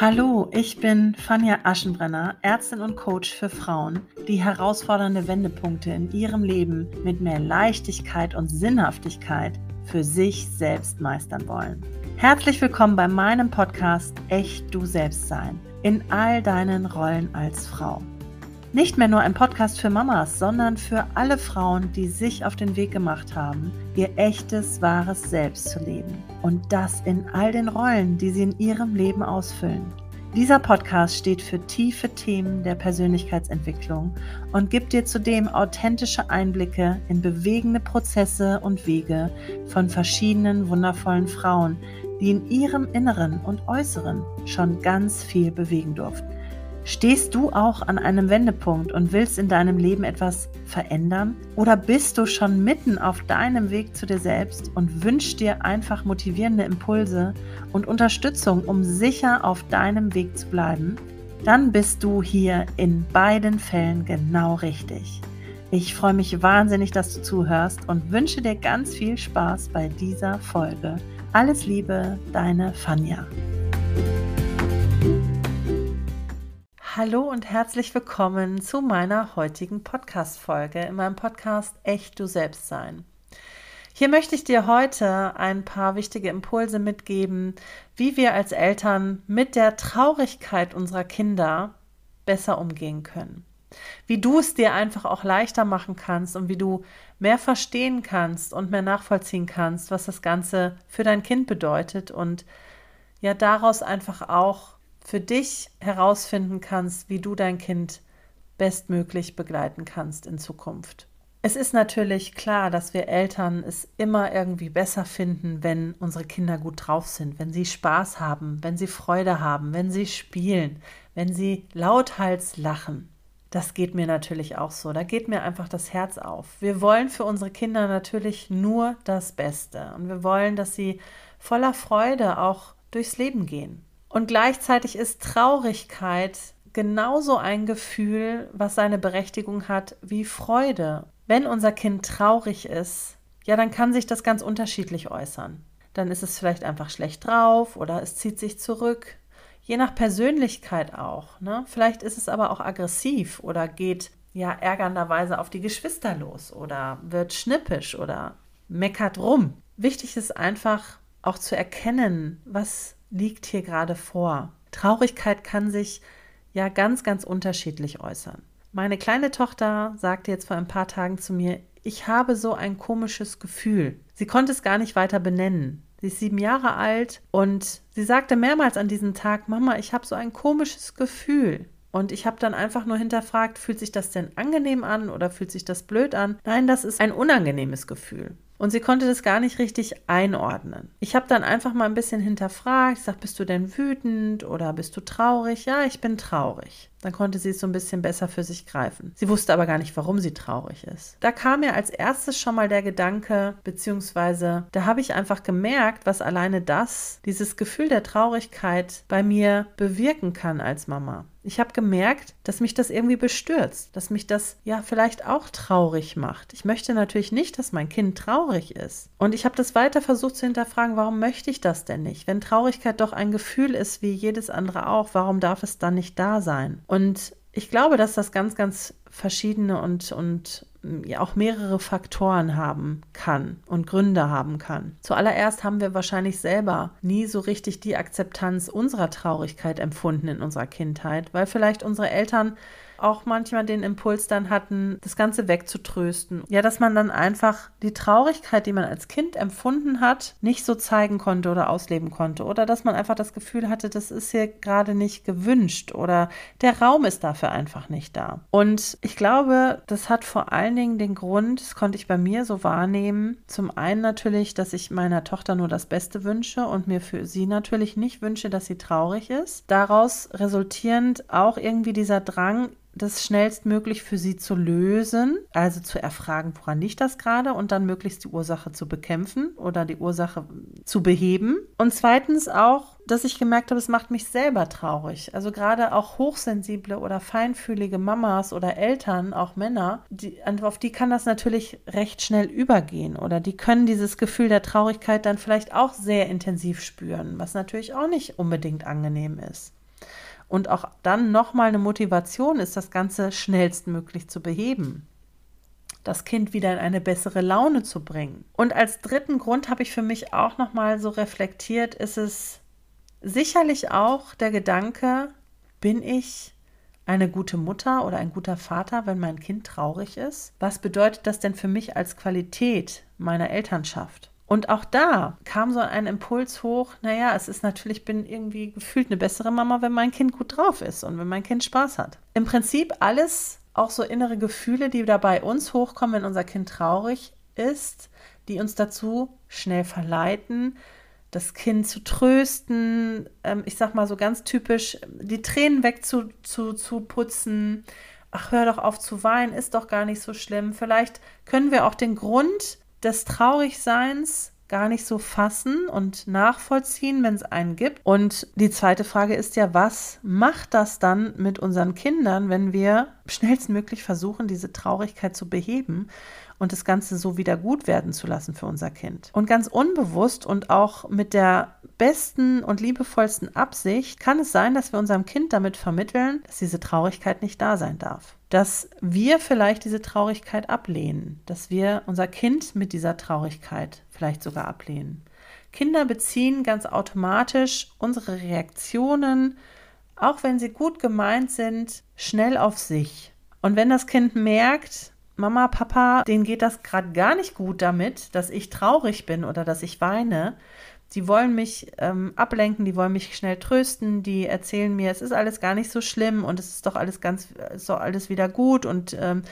Hallo, ich bin Fanja Aschenbrenner, Ärztin und Coach für Frauen, die herausfordernde Wendepunkte in ihrem Leben mit mehr Leichtigkeit und Sinnhaftigkeit für sich selbst meistern wollen. Herzlich willkommen bei meinem Podcast Echt du selbst sein in all deinen Rollen als Frau. Nicht mehr nur ein Podcast für Mamas, sondern für alle Frauen, die sich auf den Weg gemacht haben, ihr echtes, wahres Selbst zu leben. Und das in all den Rollen, die sie in ihrem Leben ausfüllen. Dieser Podcast steht für tiefe Themen der Persönlichkeitsentwicklung und gibt dir zudem authentische Einblicke in bewegende Prozesse und Wege von verschiedenen wundervollen Frauen, die in ihrem Inneren und Äußeren schon ganz viel bewegen durften. Stehst du auch an einem Wendepunkt und willst in deinem Leben etwas verändern? Oder bist du schon mitten auf deinem Weg zu dir selbst und wünschst dir einfach motivierende Impulse und Unterstützung, um sicher auf deinem Weg zu bleiben? Dann bist du hier in beiden Fällen genau richtig. Ich freue mich wahnsinnig, dass du zuhörst und wünsche dir ganz viel Spaß bei dieser Folge. Alles Liebe, deine Fanja. Hallo und herzlich willkommen zu meiner heutigen Podcast-Folge in meinem Podcast Echt du selbst sein. Hier möchte ich dir heute ein paar wichtige Impulse mitgeben, wie wir als Eltern mit der Traurigkeit unserer Kinder besser umgehen können. Wie du es dir einfach auch leichter machen kannst und wie du mehr verstehen kannst und mehr nachvollziehen kannst, was das Ganze für dein Kind bedeutet und ja daraus einfach auch für dich herausfinden kannst, wie du dein Kind bestmöglich begleiten kannst in Zukunft. Es ist natürlich klar, dass wir Eltern es immer irgendwie besser finden, wenn unsere Kinder gut drauf sind, wenn sie Spaß haben, wenn sie Freude haben, wenn sie spielen, wenn sie lauthals lachen. Das geht mir natürlich auch so. Da geht mir einfach das Herz auf. Wir wollen für unsere Kinder natürlich nur das Beste und wir wollen, dass sie voller Freude auch durchs Leben gehen. Und gleichzeitig ist Traurigkeit genauso ein Gefühl, was seine Berechtigung hat wie Freude. Wenn unser Kind traurig ist, ja, dann kann sich das ganz unterschiedlich äußern. Dann ist es vielleicht einfach schlecht drauf oder es zieht sich zurück. Je nach Persönlichkeit auch. Ne? Vielleicht ist es aber auch aggressiv oder geht ja ärgernderweise auf die Geschwister los oder wird schnippisch oder meckert rum. Wichtig ist einfach auch zu erkennen, was liegt hier gerade vor. Traurigkeit kann sich ja ganz, ganz unterschiedlich äußern. Meine kleine Tochter sagte jetzt vor ein paar Tagen zu mir, ich habe so ein komisches Gefühl. Sie konnte es gar nicht weiter benennen. Sie ist sieben Jahre alt und sie sagte mehrmals an diesem Tag, Mama, ich habe so ein komisches Gefühl. Und ich habe dann einfach nur hinterfragt, fühlt sich das denn angenehm an oder fühlt sich das blöd an? Nein, das ist ein unangenehmes Gefühl. Und sie konnte das gar nicht richtig einordnen. Ich habe dann einfach mal ein bisschen hinterfragt. Ich sage, bist du denn wütend oder bist du traurig? Ja, ich bin traurig. Dann konnte sie es so ein bisschen besser für sich greifen. Sie wusste aber gar nicht, warum sie traurig ist. Da kam mir als erstes schon mal der Gedanke, beziehungsweise da habe ich einfach gemerkt, was alleine das, dieses Gefühl der Traurigkeit bei mir bewirken kann als Mama. Ich habe gemerkt, dass mich das irgendwie bestürzt, dass mich das ja vielleicht auch traurig macht. Ich möchte natürlich nicht, dass mein Kind traurig ist. Und ich habe das weiter versucht zu hinterfragen, warum möchte ich das denn nicht? Wenn Traurigkeit doch ein Gefühl ist wie jedes andere auch, warum darf es dann nicht da sein? Und ich glaube, dass das ganz, ganz verschiedene und, und ja auch mehrere Faktoren haben kann und Gründe haben kann. Zuallererst haben wir wahrscheinlich selber nie so richtig die Akzeptanz unserer Traurigkeit empfunden in unserer Kindheit, weil vielleicht unsere Eltern auch manchmal den Impuls dann hatten, das Ganze wegzutrösten. Ja, dass man dann einfach die Traurigkeit, die man als Kind empfunden hat, nicht so zeigen konnte oder ausleben konnte. Oder dass man einfach das Gefühl hatte, das ist hier gerade nicht gewünscht oder der Raum ist dafür einfach nicht da. Und ich glaube, das hat vor allen Dingen den Grund, das konnte ich bei mir so wahrnehmen, zum einen natürlich, dass ich meiner Tochter nur das Beste wünsche und mir für sie natürlich nicht wünsche, dass sie traurig ist. Daraus resultierend auch irgendwie dieser Drang, das schnellstmöglich für sie zu lösen, also zu erfragen, woran liegt das gerade und dann möglichst die Ursache zu bekämpfen oder die Ursache zu beheben. Und zweitens auch, dass ich gemerkt habe, es macht mich selber traurig. Also gerade auch hochsensible oder feinfühlige Mamas oder Eltern, auch Männer, die, auf die kann das natürlich recht schnell übergehen oder die können dieses Gefühl der Traurigkeit dann vielleicht auch sehr intensiv spüren, was natürlich auch nicht unbedingt angenehm ist. Und auch dann nochmal eine Motivation ist, das Ganze schnellstmöglich zu beheben. Das Kind wieder in eine bessere Laune zu bringen. Und als dritten Grund habe ich für mich auch nochmal so reflektiert, ist es sicherlich auch der Gedanke, bin ich eine gute Mutter oder ein guter Vater, wenn mein Kind traurig ist? Was bedeutet das denn für mich als Qualität meiner Elternschaft? Und auch da kam so ein Impuls hoch, naja, es ist natürlich, bin irgendwie gefühlt eine bessere Mama, wenn mein Kind gut drauf ist und wenn mein Kind Spaß hat. Im Prinzip alles auch so innere Gefühle, die da bei uns hochkommen, wenn unser Kind traurig ist, die uns dazu schnell verleiten, das Kind zu trösten, ähm, ich sag mal so ganz typisch, die Tränen wegzuputzen. Zu, zu. Ach, hör doch auf zu weinen, ist doch gar nicht so schlimm. Vielleicht können wir auch den Grund des Traurigseins gar nicht so fassen und nachvollziehen, wenn es einen gibt. Und die zweite Frage ist ja, was macht das dann mit unseren Kindern, wenn wir schnellstmöglich versuchen, diese Traurigkeit zu beheben und das Ganze so wieder gut werden zu lassen für unser Kind. Und ganz unbewusst und auch mit der besten und liebevollsten Absicht kann es sein, dass wir unserem Kind damit vermitteln, dass diese Traurigkeit nicht da sein darf. Dass wir vielleicht diese Traurigkeit ablehnen, dass wir unser Kind mit dieser Traurigkeit vielleicht sogar ablehnen. Kinder beziehen ganz automatisch unsere Reaktionen, auch wenn sie gut gemeint sind, schnell auf sich. Und wenn das Kind merkt, Mama, Papa, denen geht das gerade gar nicht gut damit, dass ich traurig bin oder dass ich weine. Die wollen mich ähm, ablenken, die wollen mich schnell trösten, die erzählen mir, es ist alles gar nicht so schlimm und es ist doch alles ganz, ist doch alles wieder gut und ähm,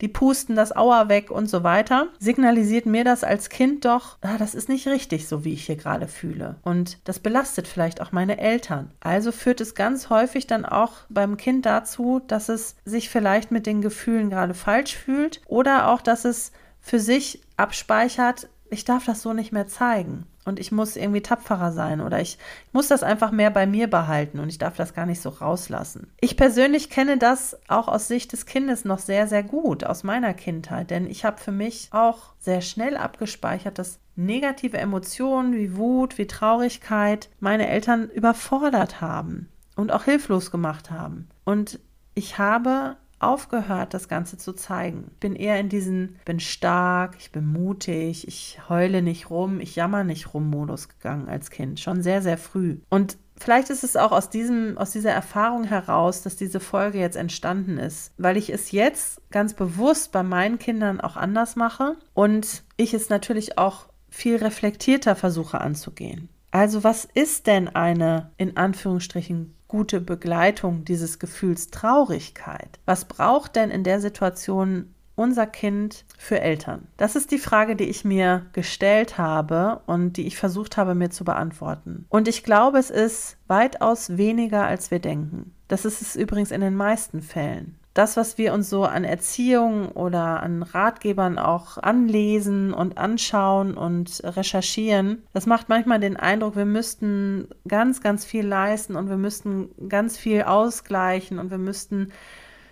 die pusten das Auer weg und so weiter, signalisiert mir das als Kind doch, ah, das ist nicht richtig, so wie ich hier gerade fühle. Und das belastet vielleicht auch meine Eltern. Also führt es ganz häufig dann auch beim Kind dazu, dass es sich vielleicht mit den Gefühlen gerade falsch fühlt oder auch, dass es für sich abspeichert, ich darf das so nicht mehr zeigen und ich muss irgendwie tapferer sein oder ich muss das einfach mehr bei mir behalten und ich darf das gar nicht so rauslassen. Ich persönlich kenne das auch aus Sicht des Kindes noch sehr, sehr gut aus meiner Kindheit, denn ich habe für mich auch sehr schnell abgespeichert, dass negative Emotionen wie Wut, wie Traurigkeit meine Eltern überfordert haben und auch hilflos gemacht haben. Und ich habe aufgehört, das Ganze zu zeigen. Bin eher in diesen, bin stark, ich bin mutig, ich heule nicht rum, ich jammer nicht rum Modus gegangen als Kind, schon sehr, sehr früh. Und Vielleicht ist es auch aus, diesem, aus dieser Erfahrung heraus, dass diese Folge jetzt entstanden ist, weil ich es jetzt ganz bewusst bei meinen Kindern auch anders mache und ich es natürlich auch viel reflektierter versuche anzugehen. Also was ist denn eine in Anführungsstrichen gute Begleitung dieses Gefühls Traurigkeit? Was braucht denn in der Situation unser Kind für Eltern? Das ist die Frage, die ich mir gestellt habe und die ich versucht habe mir zu beantworten. Und ich glaube, es ist weitaus weniger, als wir denken. Das ist es übrigens in den meisten Fällen das, was wir uns so an Erziehung oder an Ratgebern auch anlesen und anschauen und recherchieren, das macht manchmal den Eindruck, wir müssten ganz, ganz viel leisten und wir müssten ganz viel ausgleichen und wir müssten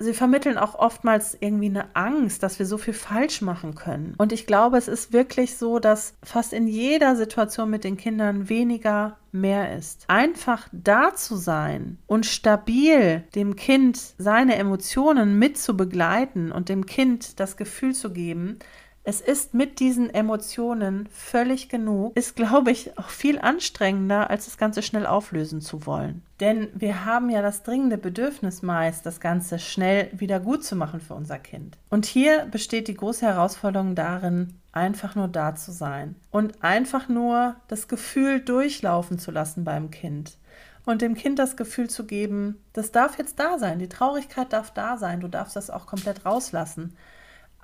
sie vermitteln auch oftmals irgendwie eine Angst, dass wir so viel falsch machen können. Und ich glaube, es ist wirklich so, dass fast in jeder Situation mit den Kindern weniger mehr ist. Einfach da zu sein und stabil dem Kind seine Emotionen mit zu begleiten und dem Kind das Gefühl zu geben, es ist mit diesen Emotionen völlig genug, ist, glaube ich, auch viel anstrengender, als das Ganze schnell auflösen zu wollen. Denn wir haben ja das dringende Bedürfnis meist, das Ganze schnell wieder gut zu machen für unser Kind. Und hier besteht die große Herausforderung darin, einfach nur da zu sein und einfach nur das Gefühl durchlaufen zu lassen beim Kind und dem Kind das Gefühl zu geben, das darf jetzt da sein, die Traurigkeit darf da sein, du darfst das auch komplett rauslassen.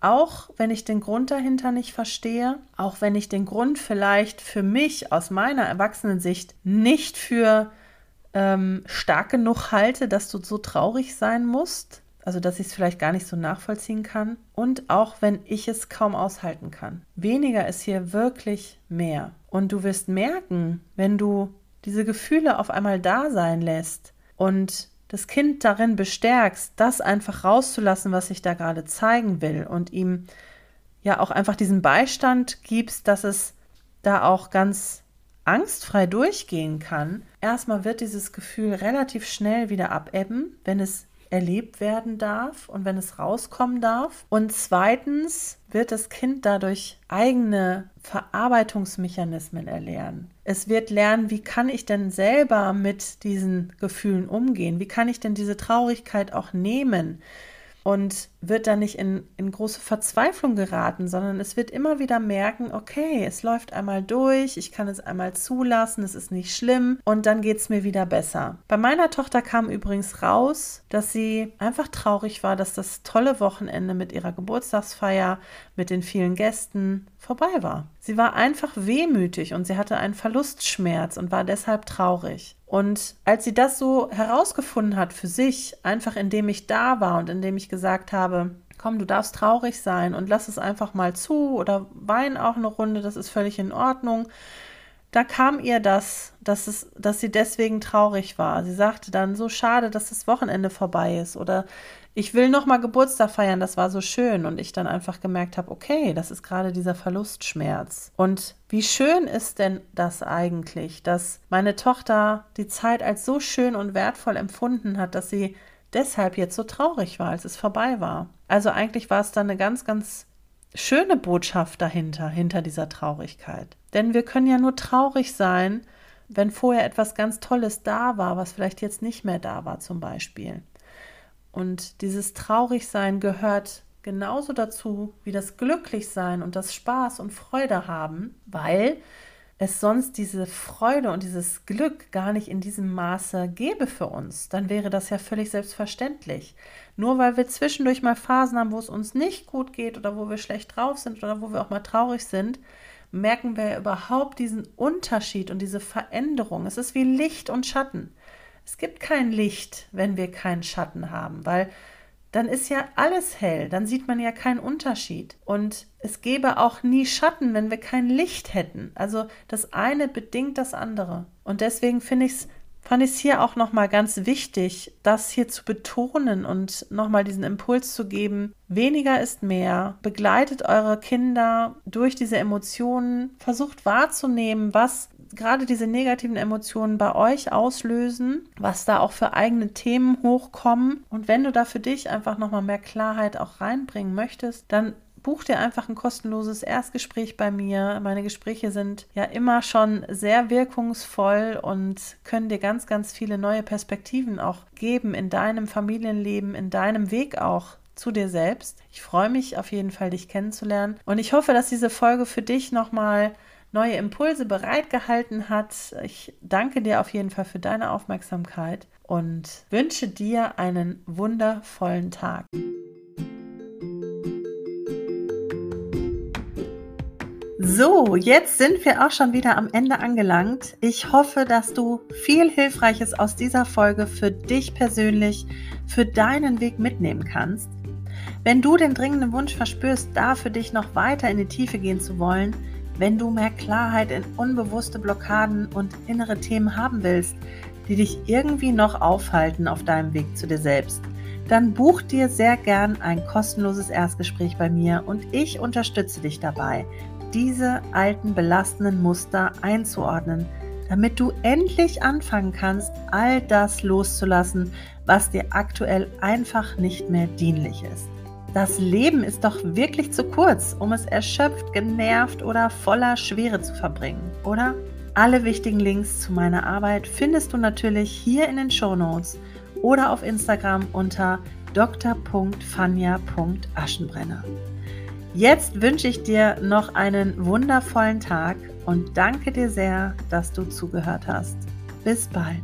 Auch wenn ich den Grund dahinter nicht verstehe, auch wenn ich den Grund vielleicht für mich aus meiner Erwachsenensicht nicht für ähm, stark genug halte, dass du so traurig sein musst, also dass ich es vielleicht gar nicht so nachvollziehen kann und auch wenn ich es kaum aushalten kann. Weniger ist hier wirklich mehr. Und du wirst merken, wenn du diese Gefühle auf einmal da sein lässt und das Kind darin bestärkst, das einfach rauszulassen, was ich da gerade zeigen will und ihm ja auch einfach diesen Beistand gibst, dass es da auch ganz angstfrei durchgehen kann, erstmal wird dieses Gefühl relativ schnell wieder abebben, wenn es erlebt werden darf und wenn es rauskommen darf. Und zweitens wird das Kind dadurch eigene Verarbeitungsmechanismen erlernen. Es wird lernen, wie kann ich denn selber mit diesen Gefühlen umgehen? Wie kann ich denn diese Traurigkeit auch nehmen? Und wird dann nicht in, in große Verzweiflung geraten, sondern es wird immer wieder merken, okay, es läuft einmal durch, ich kann es einmal zulassen, es ist nicht schlimm und dann geht es mir wieder besser. Bei meiner Tochter kam übrigens raus, dass sie einfach traurig war, dass das tolle Wochenende mit ihrer Geburtstagsfeier, mit den vielen Gästen vorbei war. Sie war einfach wehmütig und sie hatte einen Verlustschmerz und war deshalb traurig. Und als sie das so herausgefunden hat für sich, einfach indem ich da war und indem ich gesagt habe, komm, du darfst traurig sein und lass es einfach mal zu oder wein auch eine Runde, das ist völlig in Ordnung. Da kam ihr das, dass, es, dass sie deswegen traurig war. Sie sagte dann, so schade, dass das Wochenende vorbei ist oder ich will noch mal Geburtstag feiern, das war so schön und ich dann einfach gemerkt habe, okay, das ist gerade dieser Verlustschmerz. Und wie schön ist denn das eigentlich, dass meine Tochter die Zeit als so schön und wertvoll empfunden hat, dass sie deshalb jetzt so traurig war, als es vorbei war. Also eigentlich war es dann eine ganz, ganz schöne Botschaft dahinter, hinter dieser Traurigkeit. Denn wir können ja nur traurig sein, wenn vorher etwas ganz Tolles da war, was vielleicht jetzt nicht mehr da war zum Beispiel. Und dieses Traurigsein gehört genauso dazu wie das Glücklichsein und das Spaß und Freude haben, weil es sonst diese Freude und dieses Glück gar nicht in diesem Maße gäbe für uns, dann wäre das ja völlig selbstverständlich. Nur weil wir zwischendurch mal Phasen haben, wo es uns nicht gut geht oder wo wir schlecht drauf sind oder wo wir auch mal traurig sind, merken wir überhaupt diesen Unterschied und diese Veränderung. Es ist wie Licht und Schatten. Es gibt kein Licht, wenn wir keinen Schatten haben, weil dann ist ja alles hell, dann sieht man ja keinen Unterschied. Und es gäbe auch nie Schatten, wenn wir kein Licht hätten. Also das eine bedingt das andere. Und deswegen finde ich es fand ich es hier auch nochmal ganz wichtig, das hier zu betonen und nochmal diesen Impuls zu geben. Weniger ist mehr. Begleitet eure Kinder durch diese Emotionen. Versucht wahrzunehmen, was gerade diese negativen Emotionen bei euch auslösen, was da auch für eigene Themen hochkommen. Und wenn du da für dich einfach nochmal mehr Klarheit auch reinbringen möchtest, dann buch dir einfach ein kostenloses Erstgespräch bei mir. Meine Gespräche sind ja immer schon sehr wirkungsvoll und können dir ganz, ganz viele neue Perspektiven auch geben in deinem Familienleben, in deinem Weg auch zu dir selbst. Ich freue mich auf jeden Fall, dich kennenzulernen und ich hoffe, dass diese Folge für dich nochmal neue Impulse bereitgehalten hat. Ich danke dir auf jeden Fall für deine Aufmerksamkeit und wünsche dir einen wundervollen Tag. So, jetzt sind wir auch schon wieder am Ende angelangt. Ich hoffe, dass du viel Hilfreiches aus dieser Folge für dich persönlich, für deinen Weg mitnehmen kannst. Wenn du den dringenden Wunsch verspürst, da für dich noch weiter in die Tiefe gehen zu wollen, wenn du mehr Klarheit in unbewusste Blockaden und innere Themen haben willst, die dich irgendwie noch aufhalten auf deinem Weg zu dir selbst, dann buch dir sehr gern ein kostenloses Erstgespräch bei mir und ich unterstütze dich dabei, diese alten belastenden Muster einzuordnen, damit du endlich anfangen kannst, all das loszulassen, was dir aktuell einfach nicht mehr dienlich ist. Das Leben ist doch wirklich zu kurz, um es erschöpft, genervt oder voller Schwere zu verbringen, oder? Alle wichtigen Links zu meiner Arbeit findest du natürlich hier in den Show Notes oder auf Instagram unter dr.fanja.aschenbrenner. Jetzt wünsche ich dir noch einen wundervollen Tag und danke dir sehr, dass du zugehört hast. Bis bald.